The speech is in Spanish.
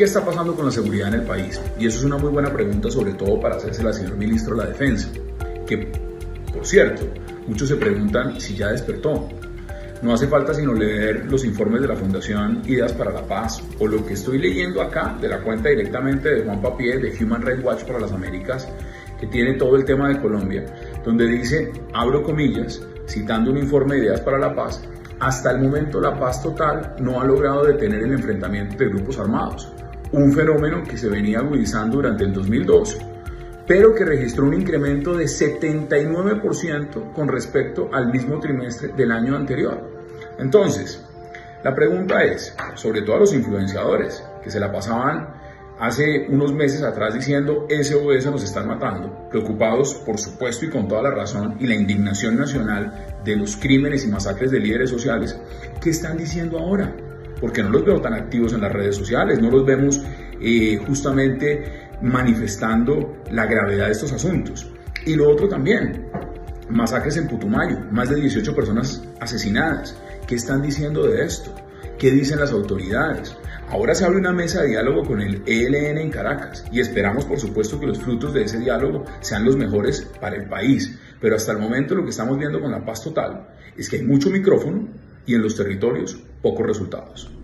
¿Qué está pasando con la seguridad en el país? Y eso es una muy buena pregunta, sobre todo para hacérsela al señor ministro de la Defensa, que, por cierto, muchos se preguntan si ya despertó. No hace falta sino leer los informes de la Fundación Ideas para la Paz o lo que estoy leyendo acá de la cuenta directamente de Juan Papier de Human Rights Watch para las Américas, que tiene todo el tema de Colombia, donde dice, abro comillas, citando un informe de Ideas para la Paz, hasta el momento la paz total no ha logrado detener el enfrentamiento de grupos armados un fenómeno que se venía agudizando durante el 2002, pero que registró un incremento de 79% con respecto al mismo trimestre del año anterior. Entonces, la pregunta es, sobre todo a los influenciadores, que se la pasaban hace unos meses atrás diciendo SOS nos están matando, preocupados por supuesto y con toda la razón y la indignación nacional de los crímenes y masacres de líderes sociales, ¿qué están diciendo ahora? Porque no los veo tan activos en las redes sociales, no los vemos eh, justamente manifestando la gravedad de estos asuntos. Y lo otro también, masacres en Putumayo, más de 18 personas asesinadas. ¿Qué están diciendo de esto? ¿Qué dicen las autoridades? Ahora se abre una mesa de diálogo con el ELN en Caracas y esperamos por supuesto que los frutos de ese diálogo sean los mejores para el país. Pero hasta el momento lo que estamos viendo con la paz total es que hay mucho micrófono y en los territorios pocos resultados.